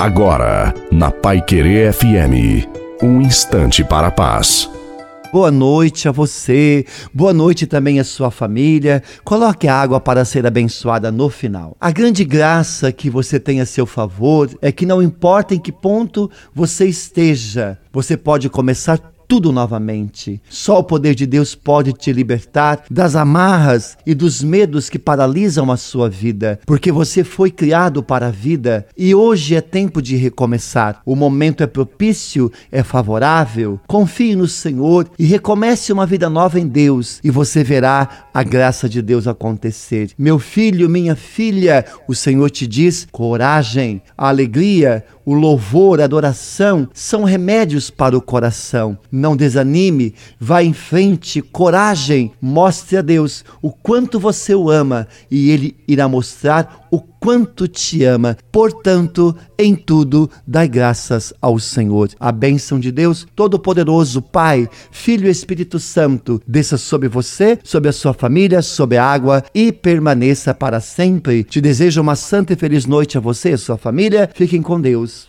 Agora, na Pai Querer FM, um instante para a paz. Boa noite a você, boa noite também à sua família. Coloque a água para ser abençoada no final. A grande graça que você tem a seu favor é que não importa em que ponto você esteja, você pode começar tudo novamente. Só o poder de Deus pode te libertar das amarras e dos medos que paralisam a sua vida, porque você foi criado para a vida e hoje é tempo de recomeçar. O momento é propício, é favorável. Confie no Senhor e recomece uma vida nova em Deus e você verá a graça de Deus acontecer. Meu filho, minha filha, o Senhor te diz: coragem, a alegria, o louvor, a adoração são remédios para o coração. Não desanime, vá em frente, coragem, mostre a Deus o quanto você o ama e ele irá mostrar o quanto te ama. Portanto, em tudo, dai graças ao Senhor. A bênção de Deus Todo-Poderoso, Pai, Filho e Espírito Santo, desça sobre você, sobre a sua família, sobre a água e permaneça para sempre. Te desejo uma santa e feliz noite a você e a sua família. Fiquem com Deus.